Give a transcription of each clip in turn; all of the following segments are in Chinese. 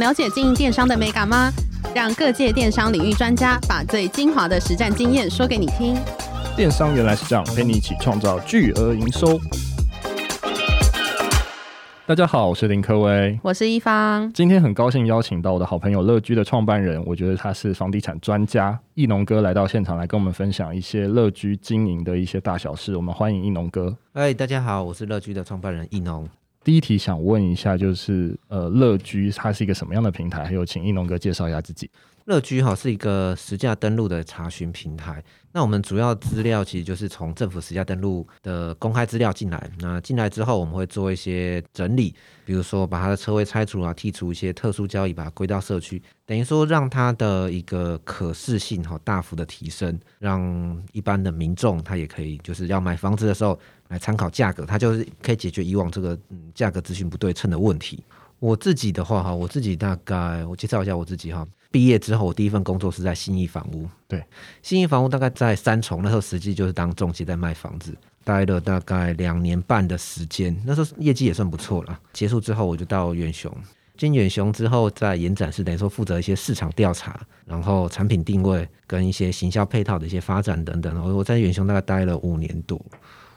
了解经营电商的美感吗？让各界电商领域专家把最精华的实战经验说给你听。电商原来是这样，陪你一起创造巨额营收。大家好，我是林科威，我是一方。今天很高兴邀请到我的好朋友乐居的创办人，我觉得他是房地产专家，易农哥来到现场来跟我们分享一些乐居经营的一些大小事。我们欢迎易农哥。嗨，大家好，我是乐居的创办人易农。第一题想问一下，就是呃，乐居它是一个什么样的平台？还有，请应龙哥介绍一下自己。乐居哈是一个实价登录的查询平台。那我们主要资料其实就是从政府实价登录的公开资料进来。那进来之后，我们会做一些整理，比如说把它的车位拆除啊，剔除一些特殊交易，把它归到社区，等于说让它的一个可视性哈大幅的提升，让一般的民众他也可以就是要买房子的时候来参考价格，它就是可以解决以往这个嗯价格资讯不对称的问题。我自己的话哈，我自己大概我介绍一下我自己哈。毕业之后，我第一份工作是在信义房屋。对，信义房屋大概在三重，那时候实际就是当中介在卖房子，待了大概两年半的时间。那时候业绩也算不错了。结束之后，我就到远雄，进远雄之后，在延展室等于说负责一些市场调查，然后产品定位跟一些行销配套的一些发展等等。我我在远雄大概待了五年多，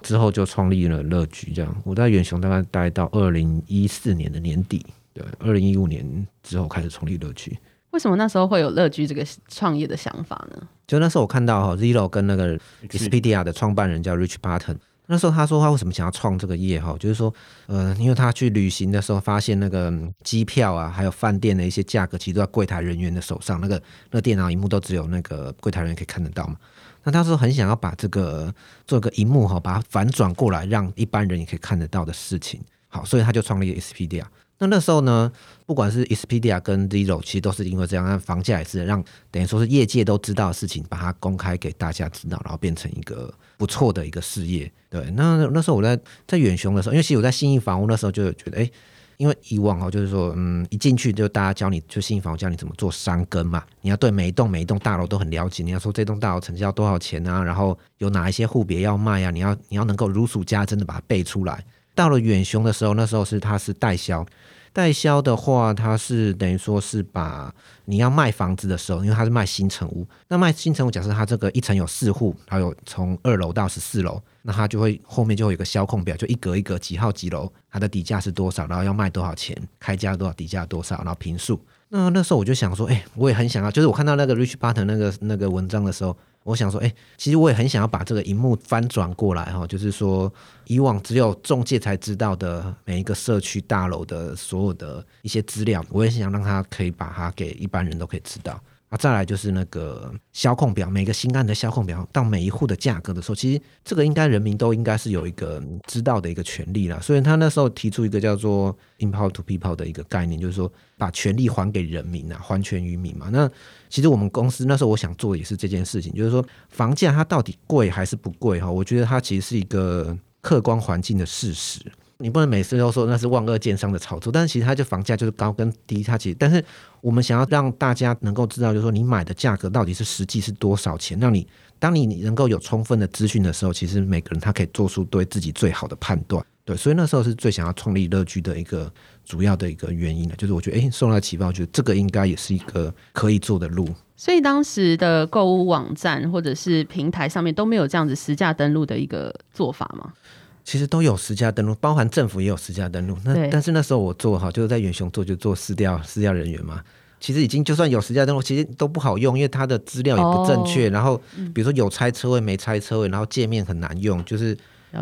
之后就创立了乐居。这样，我在远雄大概待到二零一四年的年底，对，二零一五年之后开始创立乐居。为什么那时候会有乐居这个创业的想法呢？就那时候我看到哈，Zillow 跟那个 Expedia 的创办人叫 Rich Barton，那时候他说他为什么想要创这个业哈，就是说，呃，因为他去旅行的时候发现那个机票啊，还有饭店的一些价格，其实都在柜台人员的手上，那个那个电脑荧幕都只有那个柜台人员可以看得到嘛。那他说很想要把这个做个荧幕哈，把它反转过来，让一般人也可以看得到的事情。好，所以他就创立 Expedia。那那时候呢，不管是 Expedia 跟 Zillow，其实都是因为这样，那房价也是让等于说是业界都知道的事情，把它公开给大家知道，然后变成一个不错的一个事业。对，那那时候我在在远雄的时候，因为其实我在信义房屋那时候就觉得，哎，因为以往哦，就是说，嗯，一进去就大家教你就信义房屋教你怎么做商更嘛，你要对每一栋每一栋大楼都很了解，你要说这栋大楼成交多少钱啊，然后有哪一些户别要卖啊，你要你要能够如数家珍的把它背出来。到了远雄的时候，那时候是它是代销。代销的话，它是等于说是把你要卖房子的时候，因为它是卖新成屋，那卖新成屋，假设它这个一层有四户，还有从二楼到十四楼，那它就会后面就会有个销控表，就一格一格几号几楼，它的底价是多少，然后要卖多少钱，开价多少，底价多少，然后平数。那那时候我就想说，哎、我也很想要，就是我看到那个 Rich Barton 那个那个文章的时候。我想说，哎、其实我也很想要把这个荧幕翻转过来哈，就是说，以往只有中介才知道的每一个社区大楼的所有的一些资料，我也想让他可以把它给一般人都可以知道。啊，再来就是那个销控表，每个新案的销控表到每一户的价格的时候，其实这个应该人民都应该是有一个知道的一个权利啦。所以他那时候提出一个叫做 “impower to people” 的一个概念，就是说把权利还给人民啊，还权于民嘛。那其实我们公司那时候我想做的也是这件事情，就是说房价它到底贵还是不贵哈？我觉得它其实是一个客观环境的事实。你不能每次都说那是万恶建商的炒作，但是其实它就房价就是高跟低，它其实，但是我们想要让大家能够知道，就是说你买的价格到底是实际是多少钱，让你当你能够有充分的资讯的时候，其实每个人他可以做出对自己最好的判断。对，所以那时候是最想要创立乐居的一个主要的一个原因呢，就是我觉得哎，受到启发，我觉得这个应该也是一个可以做的路。所以当时的购物网站或者是平台上面都没有这样子实价登录的一个做法吗？其实都有实价登录，包含政府也有实价登录。那但是那时候我做哈，就是在远雄做，就做私调私调人员嘛。其实已经就算有实价登录，其实都不好用，因为它的资料也不正确。哦、然后比如说有拆车位没拆车位，然后界面很难用，就是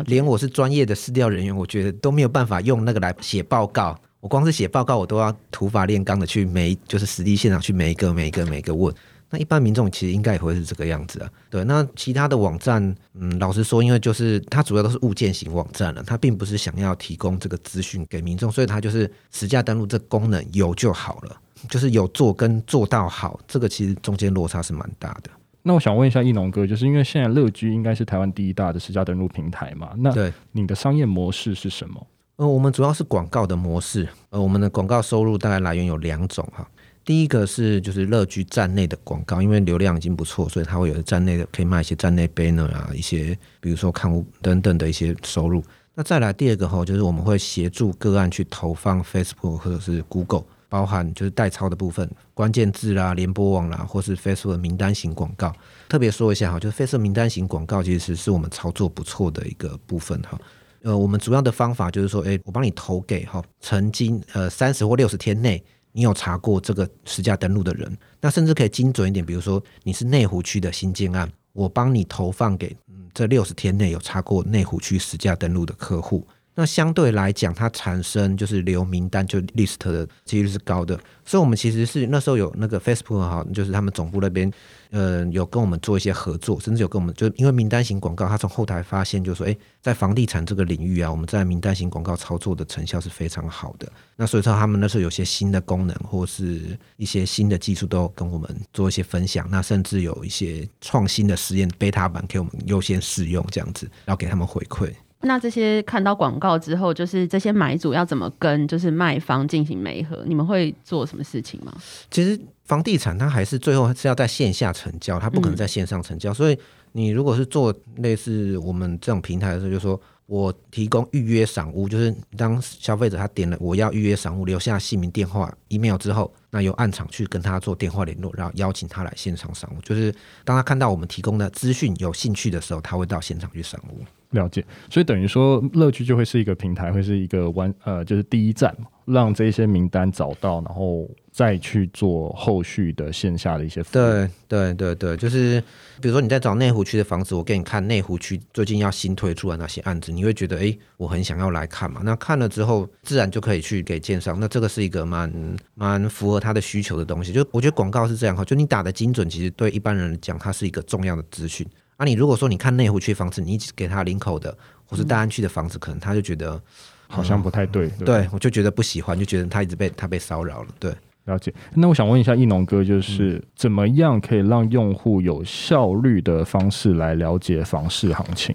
连我是专业的私调人员，我觉得都没有办法用那个来写报告。我光是写报告，我都要土法炼钢的去每就是实地现场去每一个每一个每一个问。那一般民众其实应该也会是这个样子啊，对。那其他的网站，嗯，老实说，因为就是它主要都是物件型网站了，它并不是想要提供这个资讯给民众，所以它就是实价登录这功能有就好了，就是有做跟做到好，这个其实中间落差是蛮大的。那我想问一下易农哥，就是因为现在乐居应该是台湾第一大的实价登录平台嘛？那对你的商业模式是什么？呃，我们主要是广告的模式，呃，我们的广告收入大概来源有两种哈。第一个是就是乐居站内的广告，因为流量已经不错，所以它会有站内的可以卖一些站内 banner 啊，一些比如说看屋等等的一些收入。那再来第二个哈，就是我们会协助个案去投放 Facebook 或者是 Google，包含就是代操的部分，关键字啦、联播网啦，或是 Facebook 名单型广告。特别说一下哈，就是 Facebook 名单型广告其实是我们操作不错的一个部分哈。呃，我们主要的方法就是说，诶，我帮你投给哈，曾经呃三十或六十天内你有查过这个实价登录的人，那甚至可以精准一点，比如说你是内湖区的新建案，我帮你投放给这六十天内有查过内湖区实价登录的客户。那相对来讲，它产生就是留名单就 list 的几率是高的，所以我们其实是那时候有那个 Facebook 哈，就是他们总部那边，呃，有跟我们做一些合作，甚至有跟我们就因为名单型广告，他从后台发现就说，诶，在房地产这个领域啊，我们在名单型广告操作的成效是非常好的。那所以说他们那时候有些新的功能或是一些新的技术都跟我们做一些分享，那甚至有一些创新的实验 beta 版给我们优先试用这样子，然后给他们回馈。那这些看到广告之后，就是这些买主要怎么跟就是卖方进行媒合？你们会做什么事情吗？其实房地产它还是最后是要在线下成交，它不可能在线上成交。嗯、所以你如果是做类似我们这种平台的时候，就是说我提供预约赏屋，就是当消费者他点了我要预约赏屋，留下姓名、电话、email 之后，那由暗场去跟他做电话联络，然后邀请他来现场赏屋。就是当他看到我们提供的资讯有兴趣的时候，他会到现场去赏屋。了解，所以等于说乐居就会是一个平台，会是一个弯呃，就是第一站，让这些名单找到，然后再去做后续的线下的一些服务。对对对对，就是比如说你在找内湖区的房子，我给你看内湖区最近要新推出的那些案子，你会觉得哎，我很想要来看嘛。那看了之后，自然就可以去给建商。那这个是一个蛮蛮符合他的需求的东西。就我觉得广告是这样哈，就你打的精准，其实对一般人来讲，它是一个重要的资讯。那、啊、你如果说你看内湖区房子，你一直给他林口的或是大安区的房子，可能他就觉得好像不太对。嗯、对，我就觉得不喜欢，就觉得他一直被他被骚扰了。对，了解。那我想问一下，易农哥，就是怎么样可以让用户有效率的方式来了解房市行情？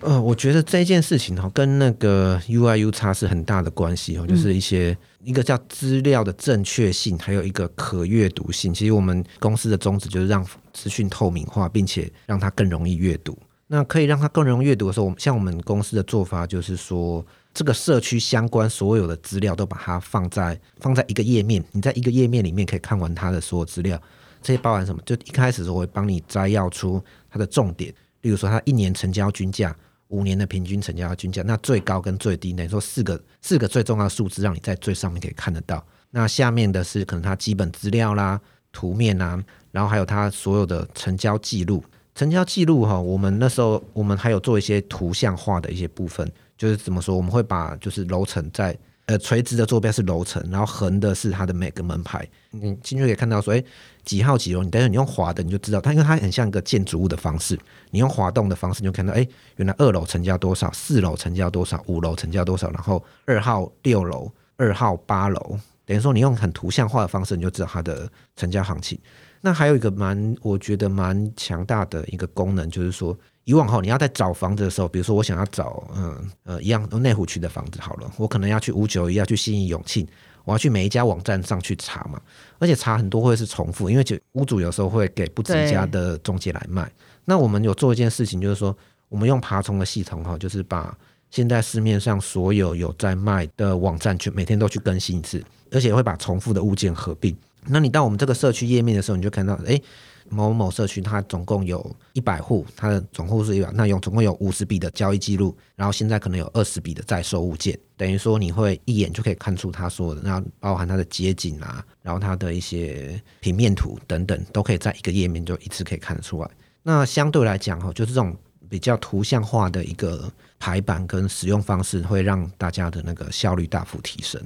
呃，我觉得这件事情哈，跟那个 UIU 差是很大的关系哦，就是一些、嗯、一个叫资料的正确性，还有一个可阅读性。其实我们公司的宗旨就是让资讯透明化，并且让它更容易阅读。那可以让它更容易阅读的时候，像我们公司的做法就是说，这个社区相关所有的资料都把它放在放在一个页面，你在一个页面里面可以看完它的所有资料。这些包含什么？就一开始的时候我会帮你摘要出它的重点，例如说它一年成交均价。五年的平均成交均价，那最高跟最低，等于说四个四个最重要的数字，让你在最上面可以看得到。那下面的是可能它基本资料啦、图面啊，然后还有它所有的成交记录。成交记录哈，我们那时候我们还有做一些图像化的一些部分，就是怎么说，我们会把就是楼层在。呃，垂直的坐标是楼层，然后横的是它的每个门牌。你进去可以看到说，哎，几号几楼？你等下你用滑的，你就知道它，因为它很像一个建筑物的方式。你用滑动的方式，你就看到，哎，原来二楼成交多少，四楼成交多少，五楼成交多少，然后二号六楼、二号八楼，等于说你用很图像化的方式，你就知道它的成交行情。那还有一个蛮，我觉得蛮强大的一个功能，就是说。以往后你要在找房子的时候，比如说我想要找嗯呃一样内湖区的房子好了，我可能要去五九一，要去信义永庆，我要去每一家网站上去查嘛，而且查很多会是重复，因为就屋主有时候会给不止一家的中介来卖。那我们有做一件事情，就是说我们用爬虫的系统哈，就是把现在市面上所有有在卖的网站去每天都去更新一次，而且会把重复的物件合并。那你到我们这个社区页面的时候，你就看到哎。诶某某社区，它总共有一百户，它的总户是一百，那有总共有五十笔的交易记录，然后现在可能有二十笔的在售物件，等于说你会一眼就可以看出他说的，那包含它的街景啊，然后它的一些平面图等等，都可以在一个页面就一次可以看得出来。那相对来讲哈，就是这种比较图像化的一个排版跟使用方式，会让大家的那个效率大幅提升。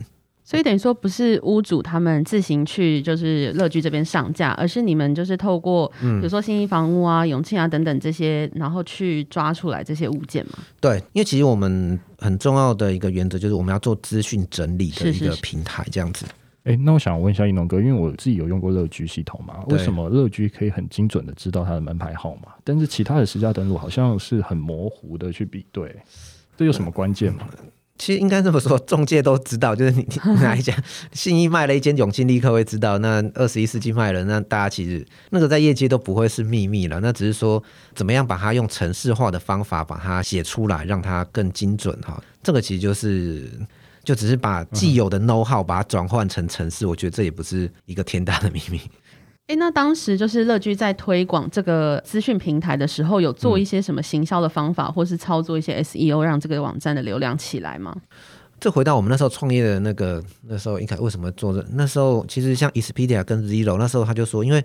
所以等于说不是屋主他们自行去就是乐居这边上架，而是你们就是透过比如说新一房屋啊、永庆啊等等这些，然后去抓出来这些物件嘛。对，因为其实我们很重要的一个原则就是我们要做资讯整理的一个平台，这样子。哎、欸，那我想问一下一农哥，因为我自己有用过乐居系统嘛，为什么乐居可以很精准的知道它的门牌号码，但是其他的实价登录好像是很模糊的去比对，这有什么关键吗？嗯其实应该这么说，中介都知道，就是你哪一家信义卖了一间永庆，立刻会知道。那二十一世纪卖了，那大家其实那个在业界都不会是秘密了。那只是说怎么样把它用程式化的方法把它写出来，让它更精准哈。这个其实就是。就只是把既有的 know how 把它转换成程式，我觉得这也不是一个天大的秘密。哎，那当时就是乐居在推广这个资讯平台的时候，有做一些什么行销的方法，嗯、或是操作一些 SEO，让这个网站的流量起来吗？这回到我们那时候创业的那个那时候，应该为什么做这？那时候其实像 Expedia 跟 Zillow，那时候他就说，因为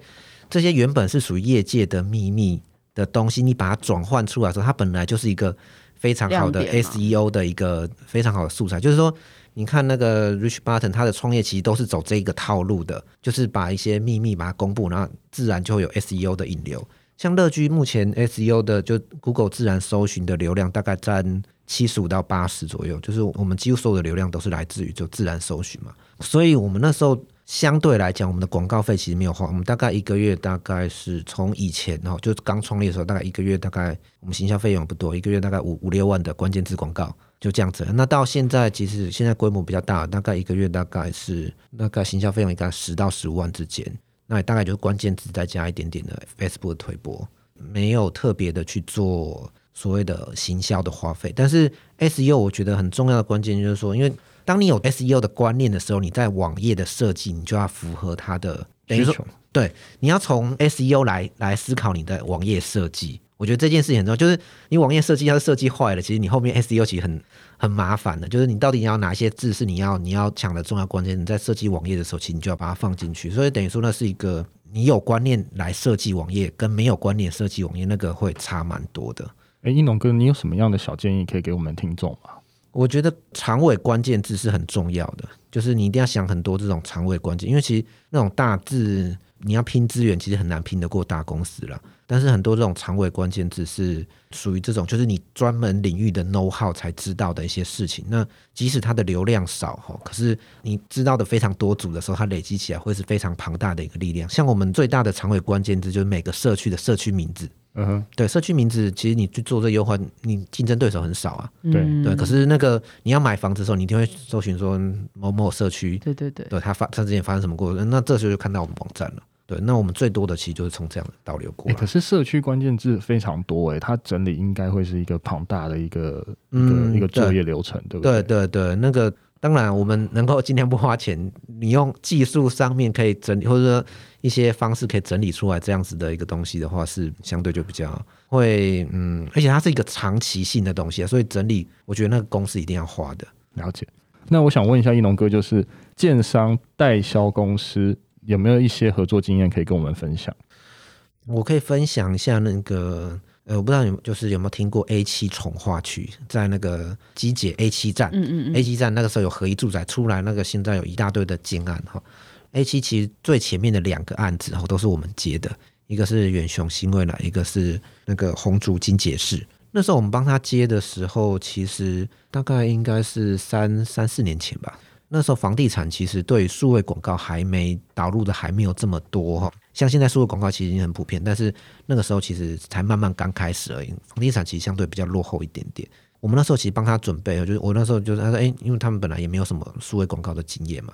这些原本是属于业界的秘密的东西，你把它转换出来的时候，它本来就是一个非常好的 SEO 的一个非常好的素材。就是说，你看那个 Rich Barton，他的创业其实都是走这一个套路的，就是把一些秘密把它公布，然后自然就会有 SEO 的引流。像乐居目前 SEO 的就 Google 自然搜寻的流量大概占。七十五到八十左右，就是我们几乎所有的流量都是来自于就自然搜寻嘛，所以我们那时候相对来讲，我们的广告费其实没有花，我们大概一个月大概是从以前哦，就刚创业的时候，大概一个月大概我们行销费用不多，一个月大概五五六万的关键字广告就这样子。那到现在其实现在规模比较大，大概一个月大概是大概行销费用应该十到十五万之间，那也大概就是关键字再加一点点的 Facebook 推播，没有特别的去做。所谓的行销的花费，但是 SEO 我觉得很重要的关键就是说，因为当你有 SEO 的观念的时候，你在网页的设计，你就要符合它的等于说，对，你要从 SEO 来来思考你的网页设计。我觉得这件事情很重要，就是你网页设计要是设计坏了，其实你后面 SEO 其实很很麻烦的。就是你到底要哪些字是你要你要抢的重要关键，你在设计网页的时候，其实你就要把它放进去。所以等于说，那是一个你有观念来设计网页，跟没有观念设计网页那个会差蛮多的。哎，一农哥，你有什么样的小建议可以给我们听众吗？我觉得长尾关键字是很重要的，就是你一定要想很多这种长尾关键，因为其实那种大字你要拼资源，其实很难拼得过大公司了。但是很多这种长尾关键字是属于这种，就是你专门领域的 know how 才知道的一些事情。那即使它的流量少哈，可是你知道的非常多组的时候，它累积起来会是非常庞大的一个力量。像我们最大的长尾关键字就是每个社区的社区名字。嗯哼，对，社区名字其实你去做这优化，你竞争对手很少啊。对对，可是那个你要买房子的时候，你一定会搜寻说某某社区。对对对，对他发他之前发生什么过，那这时候就看到我们网站了。对，那我们最多的其实就是从这样的导流过来。可是社区关键字非常多哎，它整理应该会是一个庞大的一个一个一个作业流程，对不对？对对对，那个。当然，我们能够尽量不花钱，你用技术上面可以整理，或者说一些方式可以整理出来这样子的一个东西的话，是相对就比较会嗯，而且它是一个长期性的东西啊，所以整理我觉得那个公司一定要花的。了解。那我想问一下一农哥，就是建商代销公司有没有一些合作经验可以跟我们分享？我可以分享一下那个。呃，我不知道有就是有没有听过 A 七重划区，在那个机捷 A 七站，嗯嗯嗯，A 七站那个时候有合一住宅出来，那个现在有一大堆的建案哈。A 七其实最前面的两个案子哈都是我们接的，一个是远雄新未来，一个是那个红竹金捷士。那时候我们帮他接的时候，其实大概应该是三三四年前吧。那时候房地产其实对数位广告还没导入的还没有这么多哈。像现在数位广告其实已经很普遍，但是那个时候其实才慢慢刚开始而已。房地产其实相对比较落后一点点。我们那时候其实帮他准备，就是我那时候就是他说，哎，因为他们本来也没有什么数位广告的经验嘛，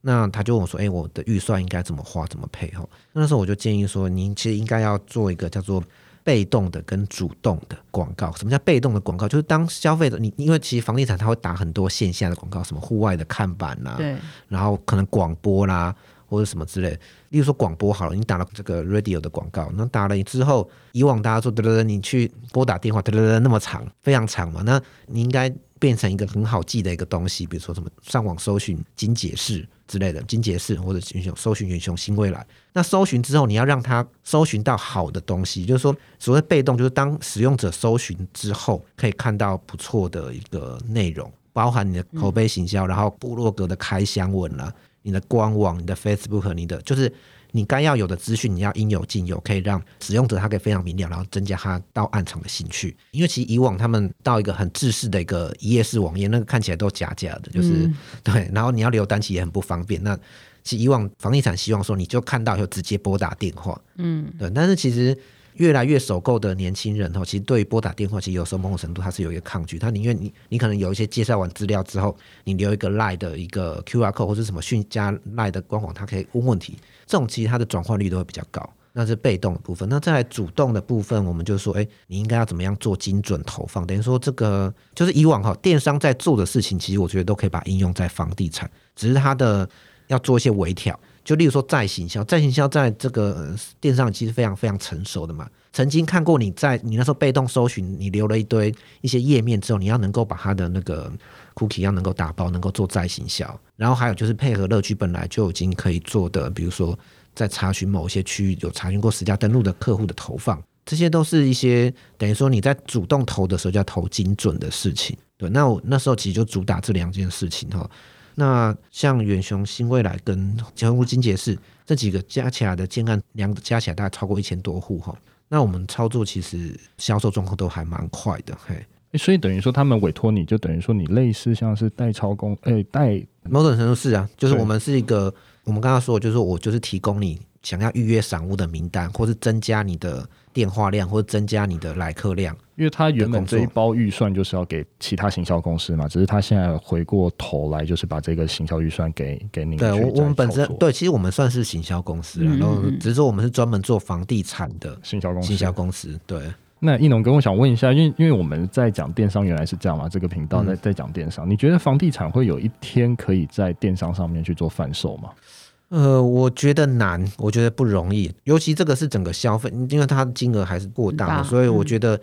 那他就问我说，哎，我的预算应该怎么花，怎么配哈？那时候我就建议说，您其实应该要做一个叫做被动的跟主动的广告。什么叫被动的广告？就是当消费者你因为其实房地产它会打很多线下的广告，什么户外的看板啦，对，然后可能广播啦。或者什么之类，例如说广播好了，你打了这个 radio 的广告，那打了之后，以往大家说，得得得，你去拨打电话，得得得，那么长，非常长嘛，那你应该变成一个很好记的一个东西，比如说什么上网搜寻金捷士之类的，金捷士或者远雄搜寻远雄新未来，那搜寻之后，你要让他搜寻到好的东西，就是说所谓被动，就是当使用者搜寻之后，可以看到不错的一个内容，包含你的口碑行销，然后部落格的开箱文了。你的官网、你的 Facebook、你的就是你该要有的资讯，你要应有尽有，可以让使用者他可以非常明了，然后增加他到暗场的兴趣。因为其实以往他们到一个很制式的一个一页式网页，那个看起来都假假的，就是、嗯、对。然后你要留单其实也很不方便。那其实以往房地产希望说，你就看到以后直接拨打电话，嗯，对。但是其实。越来越首购的年轻人哦，其实对于拨打电话，其实有时候某种程度他是有一个抗拒，他宁愿你你可能有一些介绍完资料之后，你留一个 LINE 的一个 QR code 或者什么讯加 LINE 的官网，他可以问问题，这种其实它的转换率都会比较高。那是被动的部分。那再来主动的部分，我们就说，哎，你应该要怎么样做精准投放？等于说，这个就是以往哈电商在做的事情，其实我觉得都可以把应用在房地产，只是它的要做一些微调。就例如说再行销，再行销在这个电商其实非常非常成熟的嘛。曾经看过你在你那时候被动搜寻，你留了一堆一些页面之后，你要能够把它的那个 cookie 要能够打包，能够做再行销。然后还有就是配合乐居本来就已经可以做的，比如说在查询某些区域有查询过实价登录的客户的投放，这些都是一些等于说你在主动投的时候就要投精准的事情。对，那我那时候其实就主打这两件事情哈。那像远雄、新未来跟江户金杰士这几个加起来的建案，两加起来大概超过一千多户哈。那我们操作其实销售状况都还蛮快的，嘿，所以等于说他们委托你就等于说你类似像是代操工，哎，代某种程度是啊，就是我们是一个，我们刚刚说就是我就是提供你想要预约赏屋的名单，或是增加你的。电话量或者增加你的来客量，因为他原本这一包预算就是要给其他行销公司嘛，只是他现在回过头来就是把这个行销预算给给你。对，我我们本身对，其实我们算是行销公司，然后只是说我们是专门做房地产的行销公司。行销公司对。那奕农哥，我想问一下，因为因为我们在讲电商原来是这样嘛，这个频道在在讲电商，你觉得房地产会有一天可以在电商上面去做贩售吗？呃，我觉得难，我觉得不容易，尤其这个是整个消费，因为它的金额还是过大，大，所以我觉得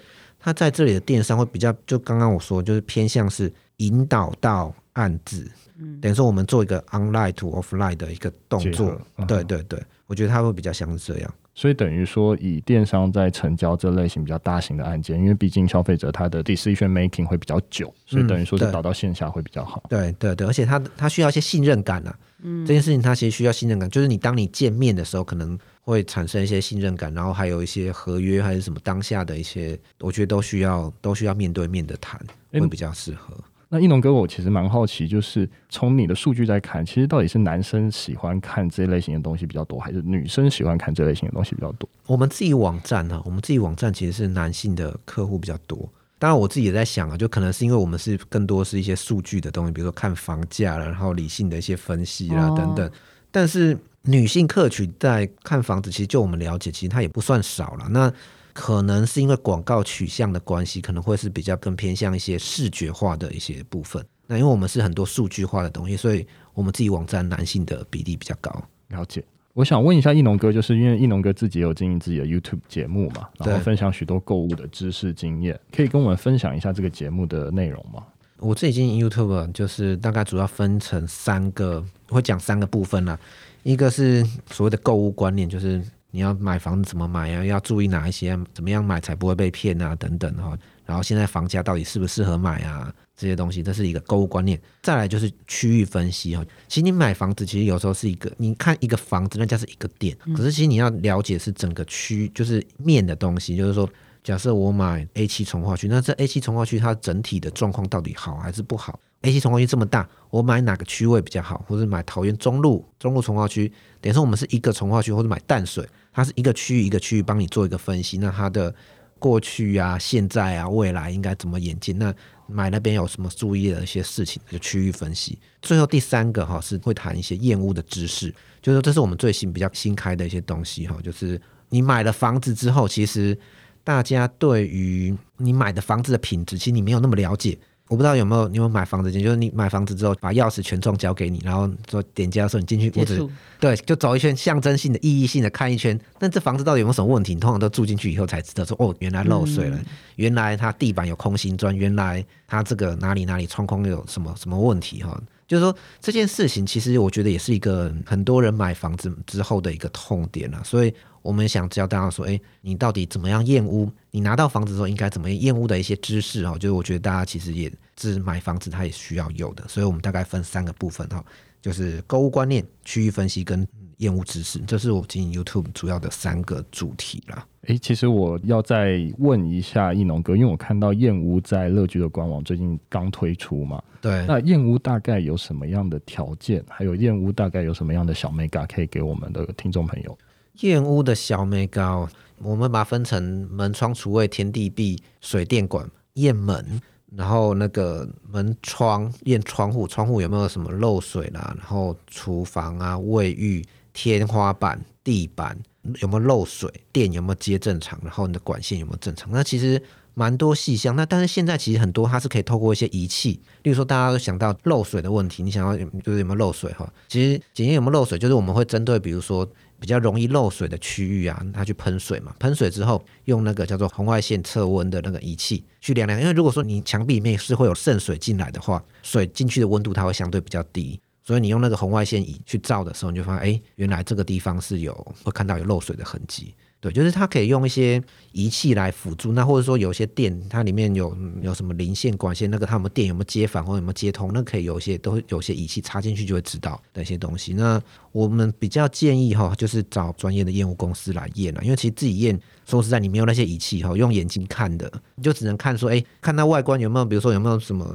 那在这里的电商会比较，就刚刚我说，就是偏向是引导到案子，嗯，等于说我们做一个 online to offline 的一个动作，嗯，对对对，我觉得它会比较像是这样。所以等于说，以电商在成交这类型比较大型的案件，因为毕竟消费者他的 decision making 会比较久，所以等于说是导到线下会比较好。嗯、对对对，而且他他需要一些信任感啊。嗯，这件事情他其实需要信任感，就是你当你见面的时候，可能会产生一些信任感，然后还有一些合约还是什么当下的一些，我觉得都需要都需要面对面的谈，会比较适合。欸那一农哥，我其实蛮好奇，就是从你的数据在看，其实到底是男生喜欢看这类型的东西比较多，还是女生喜欢看这类型的东西比较多？我们自己网站呢、啊，我们自己网站其实是男性的客户比较多。当然，我自己也在想啊，就可能是因为我们是更多是一些数据的东西，比如说看房价了，然后理性的一些分析啦等等。但是女性客群在看房子，其实就我们了解，其实它也不算少了。那可能是因为广告取向的关系，可能会是比较更偏向一些视觉化的一些部分。那因为我们是很多数据化的东西，所以我们自己网站男性的比例比较高。了解。我想问一下艺农哥，就是因为艺农哥自己有经营自己的 YouTube 节目嘛，然后分享许多购物的知识经验，可以跟我们分享一下这个节目的内容吗？我自己经营 YouTube 就是大概主要分成三个，会讲三个部分啦。一个是所谓的购物观念，就是。你要买房子怎么买呀？要注意哪一些？怎么样买才不会被骗啊？等等哈。然后现在房价到底适不适合买啊？这些东西，这是一个购物观念。再来就是区域分析哈。其实你买房子，其实有时候是一个，你看一个房子，那家是一个点。可是其实你要了解是整个区，就是面的东西。就是说，假设我买 A 七从化区，那这 A 七从化区它整体的状况到底好还是不好？A 七从化区这么大，我买哪个区位比较好？或者买桃园中路、中路从化区？等于说我们是一个从化区，或者买淡水，它是一个区域一个区域帮你做一个分析。那它的过去啊、现在啊、未来应该怎么演进？那买那边有什么注意的一些事情？就区域分析。最后第三个哈是会谈一些验屋的知识，就是说这是我们最新比较新开的一些东西哈。就是你买了房子之后，其实大家对于你买的房子的品质，其实你没有那么了解。我不知道有没有你有没有买房子进，就是你买房子之后把钥匙全状交给你，然后说点击的时候你进去屋子，对，就走一圈，象征性的、意义性的看一圈。那这房子到底有没有什么问题？你通常都住进去以后才知道说，哦，原来漏水了，嗯、原来它地板有空心砖，原来它这个哪里哪里窗框有什么什么问题哈。就是说这件事情，其实我觉得也是一个很多人买房子之后的一个痛点啊，所以。我们想教大家说，哎，你到底怎么样验屋？你拿到房子之后应该怎么样验屋的一些知识哦，就是我觉得大家其实也是买房子，它也需要有的。所以我们大概分三个部分哈，就是购物观念、区域分析跟验屋知识，这是我经营 YouTube 主要的三个主题啦。哎，其实我要再问一下艺农哥，因为我看到验屋在乐居的官网最近刚推出嘛，对，那验屋大概有什么样的条件？还有验屋大概有什么样的小眉角可以给我们的听众朋友？验屋的小眉角，我们把它分成门窗、厨卫、天地壁、水电管、验门，然后那个门窗验窗户，窗户有没有什么漏水啦？然后厨房啊、卫浴、天花板、地板，有没有漏水，电有没有接正常，然后你的管线有没有正常。那其实蛮多细项。那但是现在其实很多它是可以透过一些仪器，例如说大家都想到漏水的问题，你想要就是有没有漏水哈？其实检验有没有漏水，就是我们会针对比如说比较容易漏水的区域啊，它去喷水嘛。喷水之后用那个叫做红外线测温的那个仪器去量量，因为如果说你墙壁里面是会有渗水进来的话，水进去的温度它会相对比较低。所以你用那个红外线仪去照的时候，你就发现，哎，原来这个地方是有会看到有漏水的痕迹。对，就是它可以用一些仪器来辅助。那或者说有些电，它里面有有什么零线管线，那个它有没有电，有没有接反或有没有接通，那可以有些都有些仪器插进去就会知道的一些东西。那我们比较建议哈，就是找专业的验屋公司来验了，因为其实自己验，说实在，你没有那些仪器哈，用眼睛看的，你就只能看说，哎，看它外观有没有，比如说有没有什么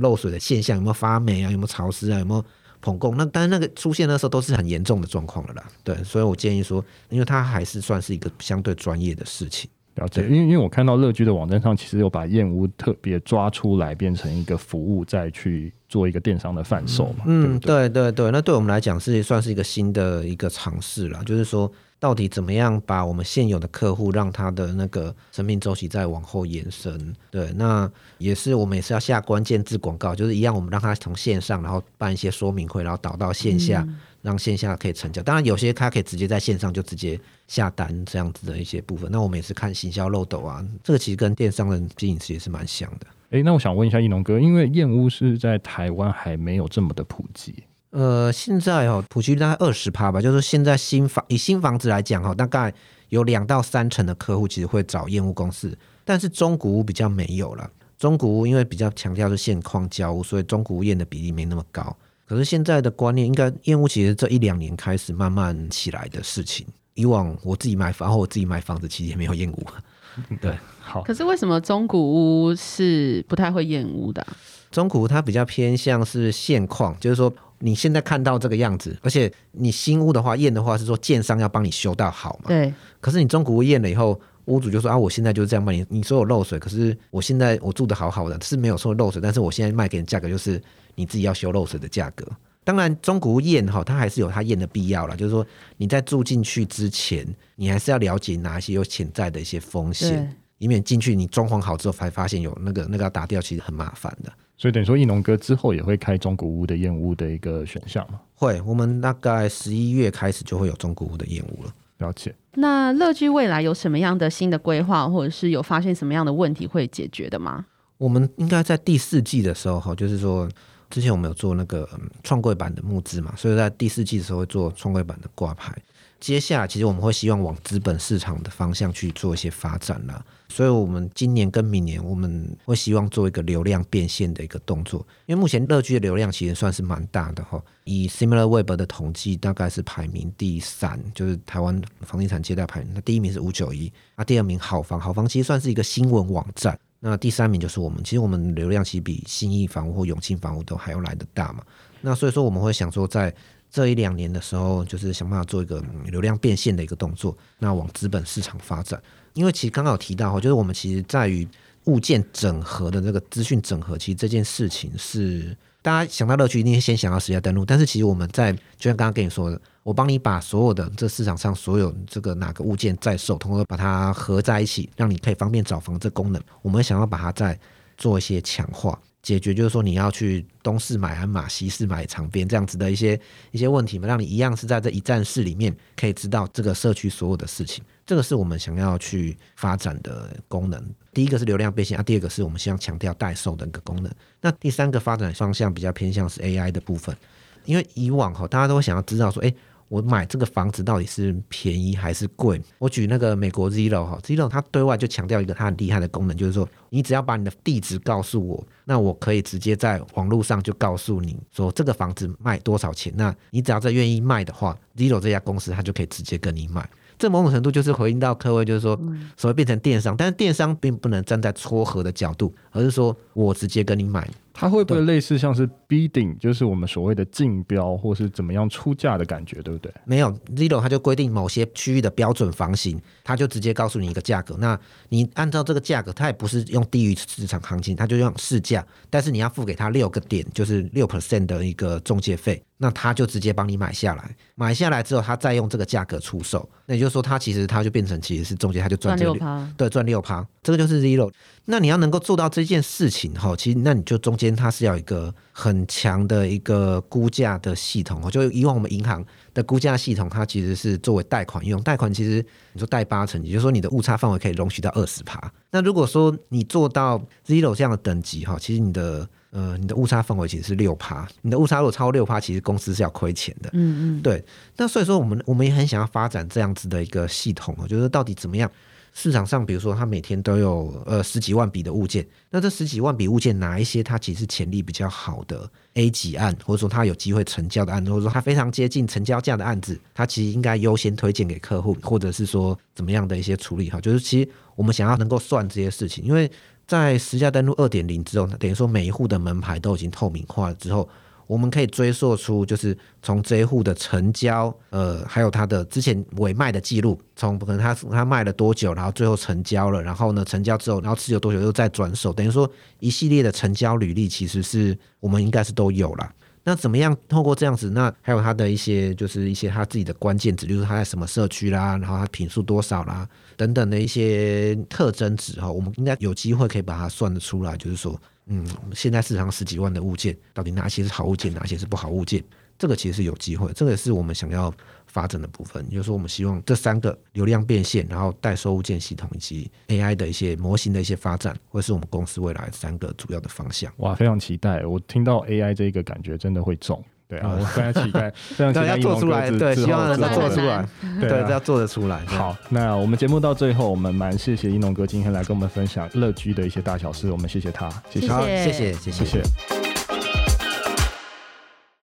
漏水的现象，有没有发霉啊，有没有潮湿啊，有没有。膨供，那当然那个出现的时候都是很严重的状况了啦。对，所以我建议说，因为它还是算是一个相对专业的事情。了解，因为因为我看到乐居的网站上，其实有把燕屋特别抓出来，变成一个服务，再去做一个电商的贩售嘛。嗯，对对对对，那对我们来讲是算是一个新的一个尝试了，就是说。到底怎么样把我们现有的客户让他的那个生命周期再往后延伸？对，那也是我们也是要下关键字广告，就是一样，我们让他从线上，然后办一些说明会，然后导到线下，嗯、让线下可以成交。当然，有些他可以直接在线上就直接下单这样子的一些部分。那我们也是看行销漏斗啊，这个其实跟电商的经营也是蛮像的。诶，那我想问一下一农哥，因为燕屋是在台湾还没有这么的普及。呃，现在哦，普及率大概二十趴吧。就是现在新房以新房子来讲哈，大概有两到三成的客户其实会找验屋公司，但是中古屋比较没有了。中古屋因为比较强调是现框交屋，所以中古屋验的比例没那么高。可是现在的观念，应该验屋其实这一两年开始慢慢起来的事情。以往我自己买房或，我自己买房子其实也没有验屋。对，好。可是为什么中古屋是不太会验屋的啊？中古屋它比较偏向是现况，就是说。你现在看到这个样子，而且你新屋的话验的话是说建商要帮你修到好嘛？对。可是你中古屋验了以后，屋主就说啊，我现在就是这样卖你，你说有漏水，可是我现在我住的好好的，是没有说漏水，但是我现在卖给你价格就是你自己要修漏水的价格。当然，中古屋验哈，它还是有它验的必要啦，就是说你在住进去之前，你还是要了解哪一些有潜在的一些风险，以免进去你装潢好之后才发现有那个那个要打掉，其实很麻烦的。所以等于说，艺农哥之后也会开中古屋的验屋的一个选项吗？会，我们大概十一月开始就会有中古屋的验屋了。了解。那乐居未来有什么样的新的规划，或者是有发现什么样的问题会解决的吗？我们应该在第四季的时候，哈，就是说之前我们有做那个创柜板的募资嘛，所以在第四季的时候会做创柜板的挂牌。接下来，其实我们会希望往资本市场的方向去做一些发展了。所以，我们今年跟明年，我们会希望做一个流量变现的一个动作。因为目前乐居的流量其实算是蛮大的哈。以 SimilarWeb 的统计，大概是排名第三，就是台湾房地产借贷排名。那第一名是五九一，那第二名好房，好房其实算是一个新闻网站。那第三名就是我们，其实我们流量其实比新意房屋或永庆房屋都还要来得大嘛。那所以说，我们会想说在。这一两年的时候，就是想办法做一个流量变现的一个动作，那往资本市场发展。因为其实刚刚有提到哈，就是我们其实在于物件整合的这个资讯整合，其实这件事情是大家想到乐趣一定先想到实价登录，但是其实我们在就像刚刚跟你说的，我帮你把所有的这市场上所有这个哪个物件在售，通过把它合在一起，让你可以方便找房这功能，我们想要把它再做一些强化。解决就是说你要去东市买鞍马，西市买长边这样子的一些一些问题嘛，让你一样是在这一站式里面可以知道这个社区所有的事情，这个是我们想要去发展的功能。第一个是流量变现啊，第二个是我们希望强调代售的一个功能。那第三个发展方向比较偏向是 AI 的部分，因为以往哈大家都想要知道说，诶。我买这个房子到底是便宜还是贵？我举那个美国 Zillow 哈，Zillow 它对外就强调一个它很厉害的功能，就是说你只要把你的地址告诉我，那我可以直接在网络上就告诉你说这个房子卖多少钱。那你只要在愿意卖的话，Zillow 这家公司它就可以直接跟你买。这某种程度就是回应到各位，就是说所谓变成电商，但是电商并不能站在撮合的角度，而是说我直接跟你买。它会不会类似像是 bidding，就是我们所谓的竞标，或是怎么样出价的感觉，对不对？没有，Zillow 它就规定某些区域的标准房型，它就直接告诉你一个价格。那你按照这个价格，它也不是用低于市场行情，它就用市价，但是你要付给他六个点，就是六 percent 的一个中介费。那他就直接帮你买下来，买下来之后，他再用这个价格出售，那也就是说，他其实他就变成其实是中间他就赚六趴，对，赚六趴，这个就是 Zero。那你要能够做到这件事情哈，其实那你就中间它是要一个很强的一个估价的系统哦，就以往我们银行的估价系统，它其实是作为贷款用，贷款其实你说贷八成，也就是说你的误差范围可以容许到二十趴。那如果说你做到 Zero 这样的等级哈，其实你的呃你的误差范围其实是六趴，你的误差如果超过六趴，其实公司是要亏钱的。嗯嗯，对。那所以说我们我们也很想要发展这样子的一个系统哦，就是到底怎么样？市场上，比如说，它每天都有呃十几万笔的物件，那这十几万笔物件，哪一些它其实潜力比较好的 A 级案，或者说它有机会成交的案子，或者说它非常接近成交价的案子，它其实应该优先推荐给客户，或者是说怎么样的一些处理哈，就是其实我们想要能够算这些事情，因为在实价登录二点零之后，等于说每一户的门牌都已经透明化了之后。我们可以追溯出，就是从这一户的成交，呃，还有他的之前委卖的记录，从可能他他卖了多久，然后最后成交了，然后呢，成交之后，然后持有多久又再转手，等于说一系列的成交履历，其实是我们应该是都有了。那怎么样透过这样子？那还有他的一些，就是一些他自己的关键值，就是他在什么社区啦，然后他品数多少啦，等等的一些特征值哈，我们应该有机会可以把它算得出来，就是说。嗯，现在市场十几万的物件，到底哪些是好物件，哪些是不好物件？这个其实是有机会，这个是我们想要发展的部分。也就是说，我们希望这三个流量变现，然后代收物件系统以及 AI 的一些模型的一些发展，会是我们公司未来三个主要的方向。哇，非常期待！我听到 AI 这个感觉真的会中。对啊，我非常期待，非常期待要做出来，对，希望能够做出来，对，对，要做得出来。好，那我们节目到最后，我们蛮谢谢一农哥今天来跟我们分享乐居的一些大小事，我们谢谢他，谢谢，谢谢，谢谢。谢谢。